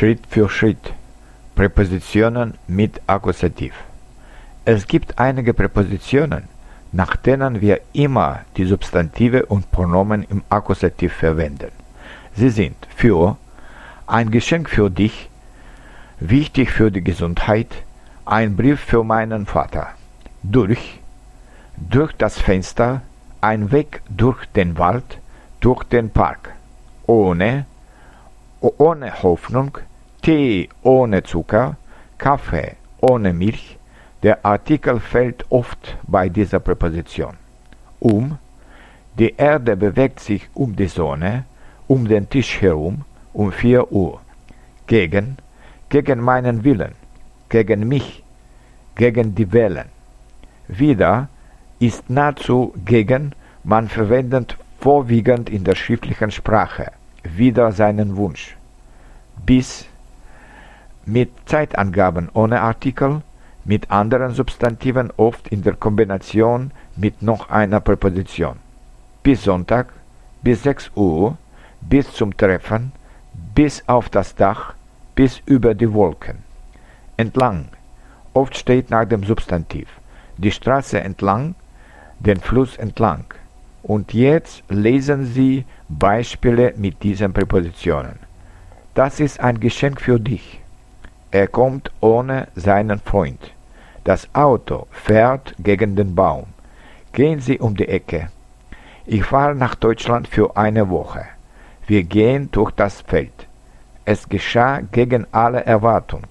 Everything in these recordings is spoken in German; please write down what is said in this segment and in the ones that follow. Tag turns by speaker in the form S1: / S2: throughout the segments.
S1: Schritt für Schritt. Präpositionen mit Akkusativ. Es gibt einige Präpositionen, nach denen wir immer die Substantive und Pronomen im Akkusativ verwenden. Sie sind für ein Geschenk für dich, wichtig für die Gesundheit, ein Brief für meinen Vater, durch, durch das Fenster, ein Weg durch den Wald, durch den Park, ohne, ohne Hoffnung, Tee ohne Zucker, Kaffee ohne Milch. Der Artikel fällt oft bei dieser Präposition. Um, die Erde bewegt sich um die Sonne, um den Tisch herum, um vier Uhr. Gegen, gegen meinen Willen, gegen mich, gegen die Wellen. Wieder ist nahezu gegen, man verwendet vorwiegend in der schriftlichen Sprache, wieder seinen Wunsch. Bis mit Zeitangaben ohne Artikel, mit anderen Substantiven oft in der Kombination mit noch einer Präposition. Bis Sonntag, bis 6 Uhr, bis zum Treffen, bis auf das Dach, bis über die Wolken. Entlang, oft steht nach dem Substantiv, die Straße entlang, den Fluss entlang. Und jetzt lesen Sie Beispiele mit diesen Präpositionen. Das ist ein Geschenk für dich. Er kommt ohne seinen Freund. Das Auto fährt gegen den Baum. Gehen Sie um die Ecke. Ich fahre nach Deutschland für eine Woche. Wir gehen durch das Feld. Es geschah gegen alle Erwartung.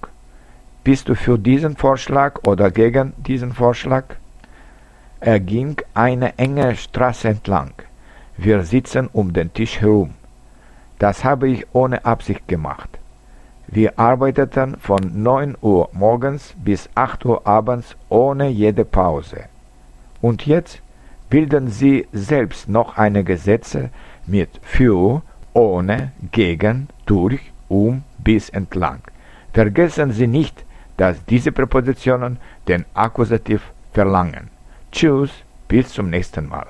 S1: Bist du für diesen Vorschlag oder gegen diesen Vorschlag? Er ging eine enge Straße entlang. Wir sitzen um den Tisch herum. Das habe ich ohne Absicht gemacht. Wir arbeiteten von 9 Uhr morgens bis 8 Uhr abends ohne jede Pause. Und jetzt bilden Sie selbst noch einige Sätze mit für, ohne, gegen, durch, um, bis entlang. Vergessen Sie nicht, dass diese Präpositionen den Akkusativ verlangen. Tschüss, bis zum nächsten Mal.